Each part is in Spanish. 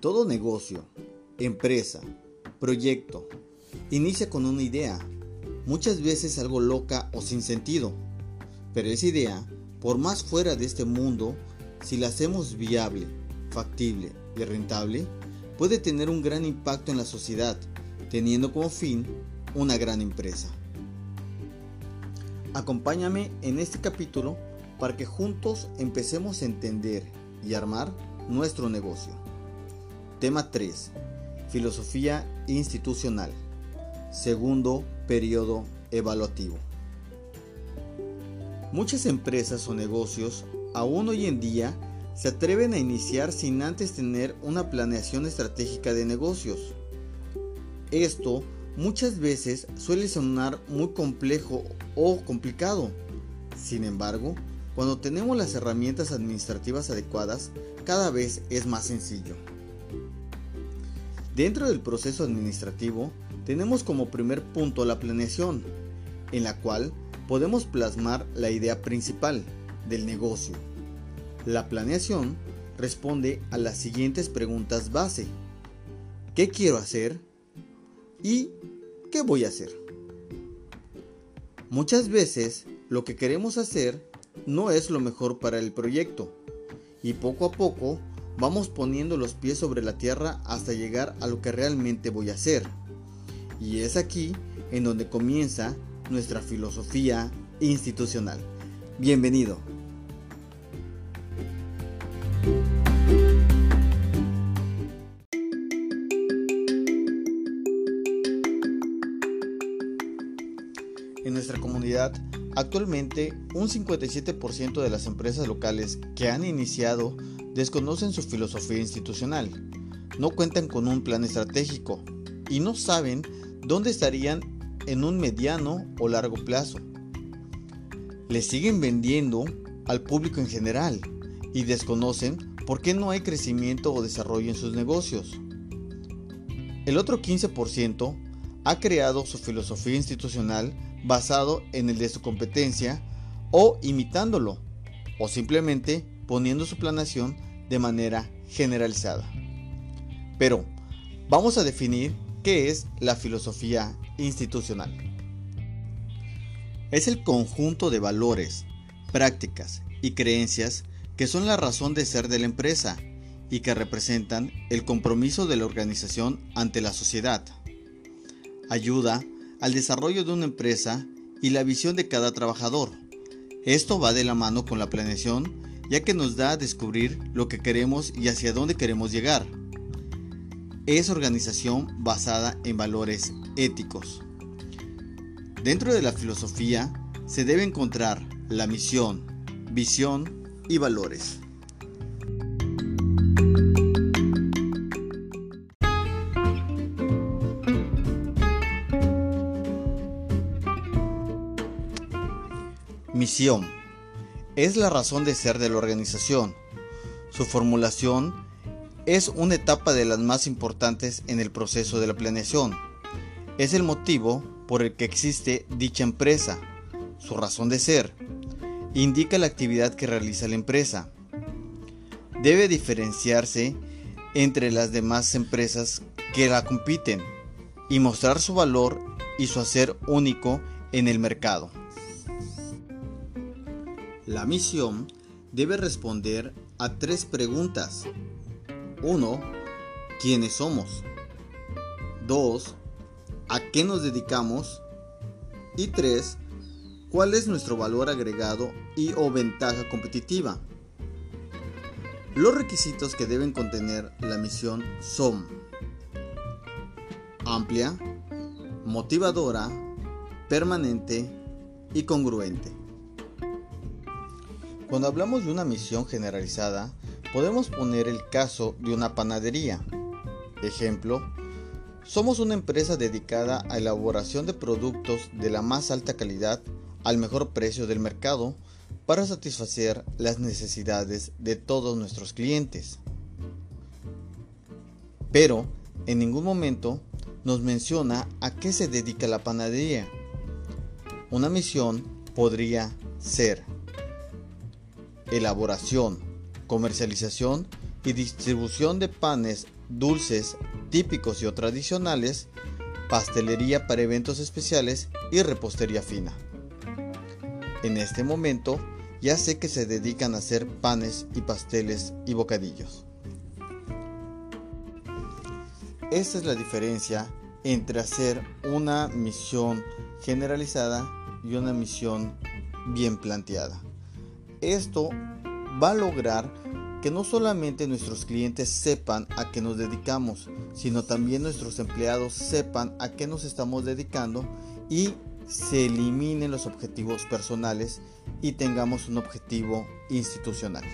Todo negocio, empresa, proyecto, inicia con una idea, muchas veces algo loca o sin sentido. Pero esa idea, por más fuera de este mundo, si la hacemos viable, factible y rentable, puede tener un gran impacto en la sociedad, teniendo como fin una gran empresa. Acompáñame en este capítulo para que juntos empecemos a entender y armar nuestro negocio. Tema 3. Filosofía institucional. Segundo periodo evaluativo. Muchas empresas o negocios aún hoy en día se atreven a iniciar sin antes tener una planeación estratégica de negocios. Esto muchas veces suele sonar muy complejo o complicado. Sin embargo, cuando tenemos las herramientas administrativas adecuadas, cada vez es más sencillo. Dentro del proceso administrativo, tenemos como primer punto la planeación, en la cual podemos plasmar la idea principal del negocio. La planeación responde a las siguientes preguntas base. ¿Qué quiero hacer? ¿Y qué voy a hacer? Muchas veces lo que queremos hacer no es lo mejor para el proyecto y poco a poco vamos poniendo los pies sobre la tierra hasta llegar a lo que realmente voy a hacer. Y es aquí en donde comienza nuestra filosofía institucional. Bienvenido. En nuestra comunidad, actualmente un 57% de las empresas locales que han iniciado desconocen su filosofía institucional, no cuentan con un plan estratégico y no saben dónde estarían en un mediano o largo plazo. Le siguen vendiendo al público en general y desconocen por qué no hay crecimiento o desarrollo en sus negocios. El otro 15% ha creado su filosofía institucional basado en el de su competencia o imitándolo o simplemente poniendo su planación de manera generalizada. Pero vamos a definir qué es la filosofía institucional. Es el conjunto de valores, prácticas y creencias que son la razón de ser de la empresa y que representan el compromiso de la organización ante la sociedad. Ayuda al desarrollo de una empresa y la visión de cada trabajador. Esto va de la mano con la planeación ya que nos da a descubrir lo que queremos y hacia dónde queremos llegar. Es organización basada en valores éticos. Dentro de la filosofía se debe encontrar la misión, visión y valores. Misión. Es la razón de ser de la organización. Su formulación es una etapa de las más importantes en el proceso de la planeación. Es el motivo por el que existe dicha empresa, su razón de ser. Indica la actividad que realiza la empresa. Debe diferenciarse entre las demás empresas que la compiten y mostrar su valor y su hacer único en el mercado. La misión debe responder a tres preguntas. 1. ¿Quiénes somos? 2. ¿A qué nos dedicamos? Y 3. ¿Cuál es nuestro valor agregado y o ventaja competitiva? Los requisitos que deben contener la misión son amplia, motivadora, permanente y congruente. Cuando hablamos de una misión generalizada, podemos poner el caso de una panadería. Ejemplo, somos una empresa dedicada a elaboración de productos de la más alta calidad al mejor precio del mercado para satisfacer las necesidades de todos nuestros clientes. Pero en ningún momento nos menciona a qué se dedica la panadería. Una misión podría ser elaboración, comercialización y distribución de panes dulces típicos y o tradicionales, pastelería para eventos especiales y repostería fina. En este momento ya sé que se dedican a hacer panes y pasteles y bocadillos. Esta es la diferencia entre hacer una misión generalizada y una misión bien planteada. Esto va a lograr que no solamente nuestros clientes sepan a qué nos dedicamos, sino también nuestros empleados sepan a qué nos estamos dedicando y se eliminen los objetivos personales y tengamos un objetivo institucional.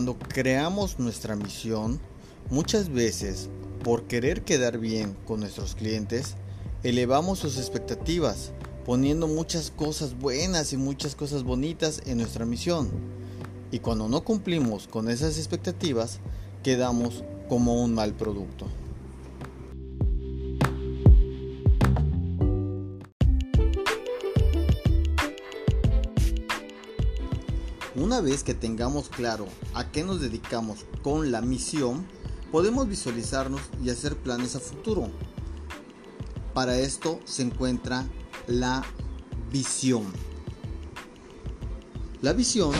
Cuando creamos nuestra misión, muchas veces, por querer quedar bien con nuestros clientes, elevamos sus expectativas, poniendo muchas cosas buenas y muchas cosas bonitas en nuestra misión. Y cuando no cumplimos con esas expectativas, quedamos como un mal producto. Una vez que tengamos claro a qué nos dedicamos con la misión, podemos visualizarnos y hacer planes a futuro. Para esto se encuentra la visión. La visión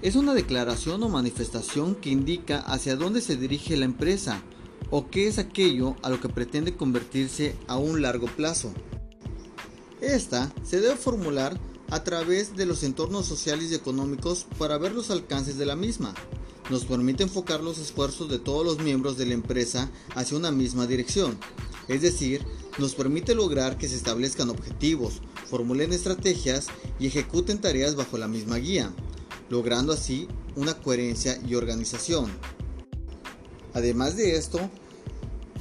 es una declaración o manifestación que indica hacia dónde se dirige la empresa o qué es aquello a lo que pretende convertirse a un largo plazo. Esta se debe formular a través de los entornos sociales y económicos para ver los alcances de la misma. Nos permite enfocar los esfuerzos de todos los miembros de la empresa hacia una misma dirección. Es decir, nos permite lograr que se establezcan objetivos, formulen estrategias y ejecuten tareas bajo la misma guía, logrando así una coherencia y organización. Además de esto,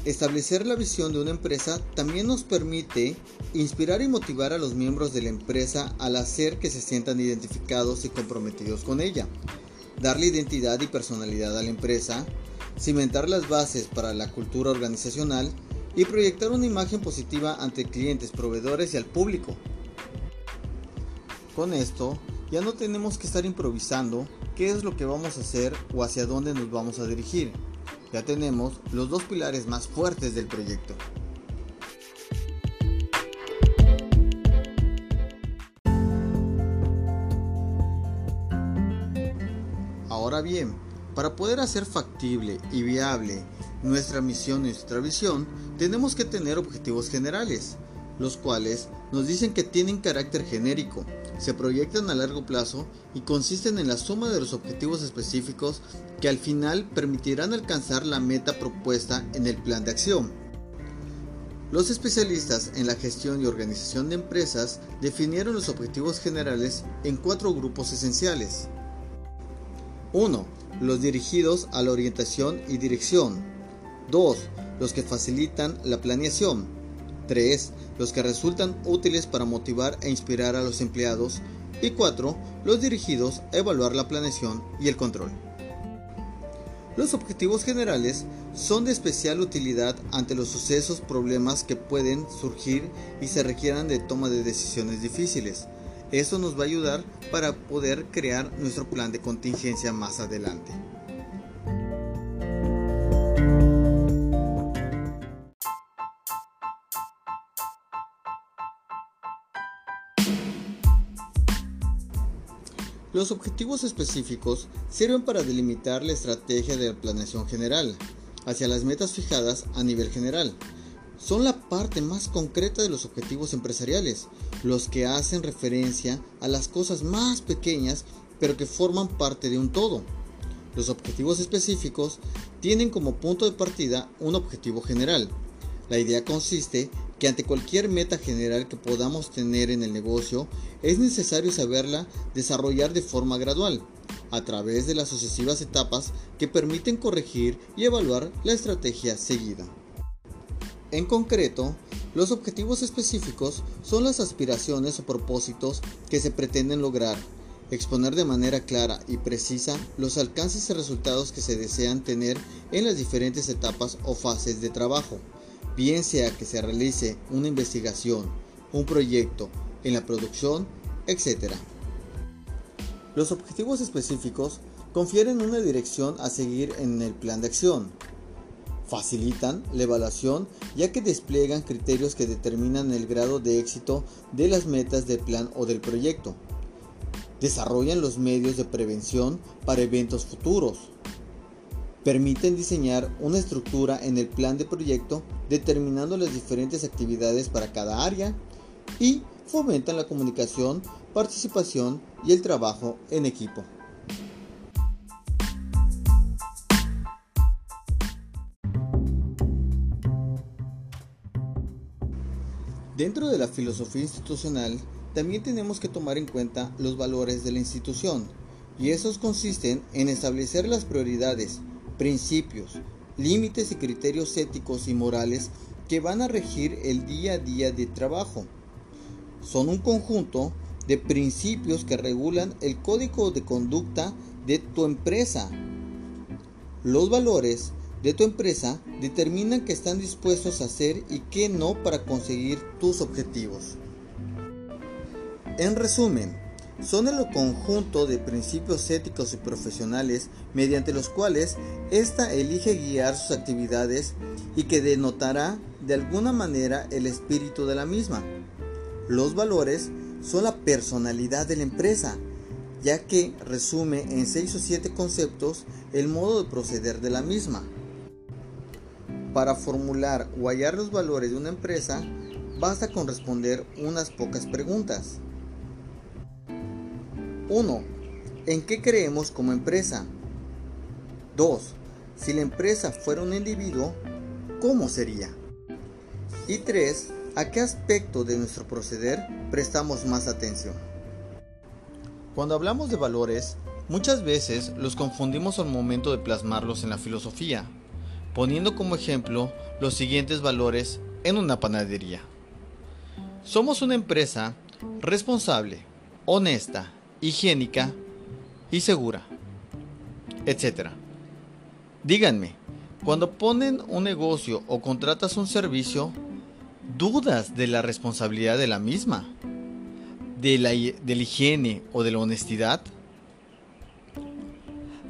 Establecer la visión de una empresa también nos permite inspirar y motivar a los miembros de la empresa al hacer que se sientan identificados y comprometidos con ella, darle identidad y personalidad a la empresa, cimentar las bases para la cultura organizacional y proyectar una imagen positiva ante clientes, proveedores y al público. Con esto, ya no tenemos que estar improvisando qué es lo que vamos a hacer o hacia dónde nos vamos a dirigir ya tenemos los dos pilares más fuertes del proyecto. Ahora bien, para poder hacer factible y viable nuestra misión y nuestra visión, tenemos que tener objetivos generales, los cuales nos dicen que tienen carácter genérico, se proyectan a largo plazo y consisten en la suma de los objetivos específicos que al final permitirán alcanzar la meta propuesta en el plan de acción. Los especialistas en la gestión y organización de empresas definieron los objetivos generales en cuatro grupos esenciales. 1. Los dirigidos a la orientación y dirección. 2. Los que facilitan la planeación. 3. Los que resultan útiles para motivar e inspirar a los empleados. Y 4. Los dirigidos a evaluar la planeación y el control. Los objetivos generales son de especial utilidad ante los sucesos, problemas que pueden surgir y se requieran de toma de decisiones difíciles. Eso nos va a ayudar para poder crear nuestro plan de contingencia más adelante. Los objetivos específicos sirven para delimitar la estrategia de la planeación general hacia las metas fijadas a nivel general. Son la parte más concreta de los objetivos empresariales, los que hacen referencia a las cosas más pequeñas pero que forman parte de un todo. Los objetivos específicos tienen como punto de partida un objetivo general. La idea consiste que ante cualquier meta general que podamos tener en el negocio, es necesario saberla desarrollar de forma gradual, a través de las sucesivas etapas que permiten corregir y evaluar la estrategia seguida. En concreto, los objetivos específicos son las aspiraciones o propósitos que se pretenden lograr, exponer de manera clara y precisa los alcances y resultados que se desean tener en las diferentes etapas o fases de trabajo bien sea que se realice una investigación, un proyecto, en la producción, etc. Los objetivos específicos confieren una dirección a seguir en el plan de acción. Facilitan la evaluación ya que despliegan criterios que determinan el grado de éxito de las metas del plan o del proyecto. Desarrollan los medios de prevención para eventos futuros. Permiten diseñar una estructura en el plan de proyecto determinando las diferentes actividades para cada área y fomentan la comunicación, participación y el trabajo en equipo. Dentro de la filosofía institucional, también tenemos que tomar en cuenta los valores de la institución, y esos consisten en establecer las prioridades, principios, límites y criterios éticos y morales que van a regir el día a día de trabajo. Son un conjunto de principios que regulan el código de conducta de tu empresa. Los valores de tu empresa determinan qué están dispuestos a hacer y qué no para conseguir tus objetivos. En resumen, son el conjunto de principios éticos y profesionales mediante los cuales ésta elige guiar sus actividades y que denotará de alguna manera el espíritu de la misma. Los valores son la personalidad de la empresa, ya que resume en seis o siete conceptos el modo de proceder de la misma. Para formular o hallar los valores de una empresa, basta con responder unas pocas preguntas. 1. ¿En qué creemos como empresa? 2. Si la empresa fuera un individuo, ¿cómo sería? Y 3. ¿A qué aspecto de nuestro proceder prestamos más atención? Cuando hablamos de valores, muchas veces los confundimos al momento de plasmarlos en la filosofía poniendo como ejemplo los siguientes valores en una panadería. Somos una empresa responsable, honesta, higiénica y segura, etc. Díganme, cuando ponen un negocio o contratas un servicio, dudas de la responsabilidad de la misma, de la, de la higiene o de la honestidad.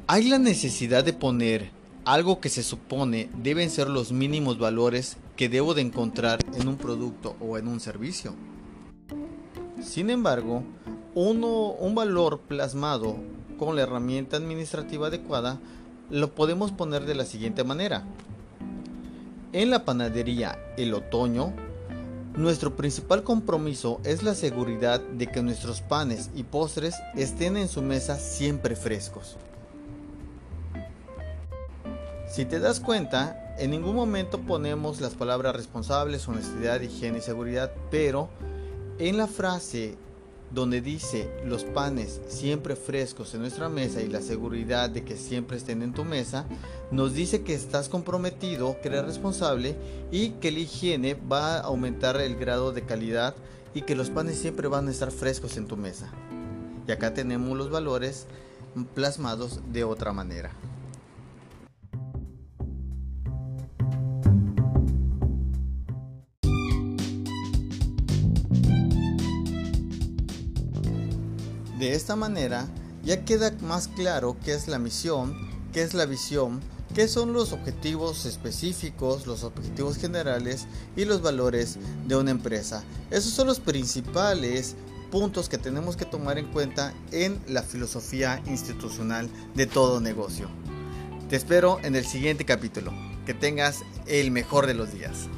Hay la necesidad de poner algo que se supone deben ser los mínimos valores que debo de encontrar en un producto o en un servicio. Sin embargo, uno, un valor plasmado con la herramienta administrativa adecuada lo podemos poner de la siguiente manera. En la panadería El Otoño, nuestro principal compromiso es la seguridad de que nuestros panes y postres estén en su mesa siempre frescos. Si te das cuenta, en ningún momento ponemos las palabras responsables, honestidad, higiene y seguridad, pero en la frase donde dice los panes siempre frescos en nuestra mesa y la seguridad de que siempre estén en tu mesa, nos dice que estás comprometido, que eres responsable y que la higiene va a aumentar el grado de calidad y que los panes siempre van a estar frescos en tu mesa. Y acá tenemos los valores plasmados de otra manera. De esta manera ya queda más claro qué es la misión, qué es la visión, qué son los objetivos específicos, los objetivos generales y los valores de una empresa. Esos son los principales puntos que tenemos que tomar en cuenta en la filosofía institucional de todo negocio. Te espero en el siguiente capítulo. Que tengas el mejor de los días.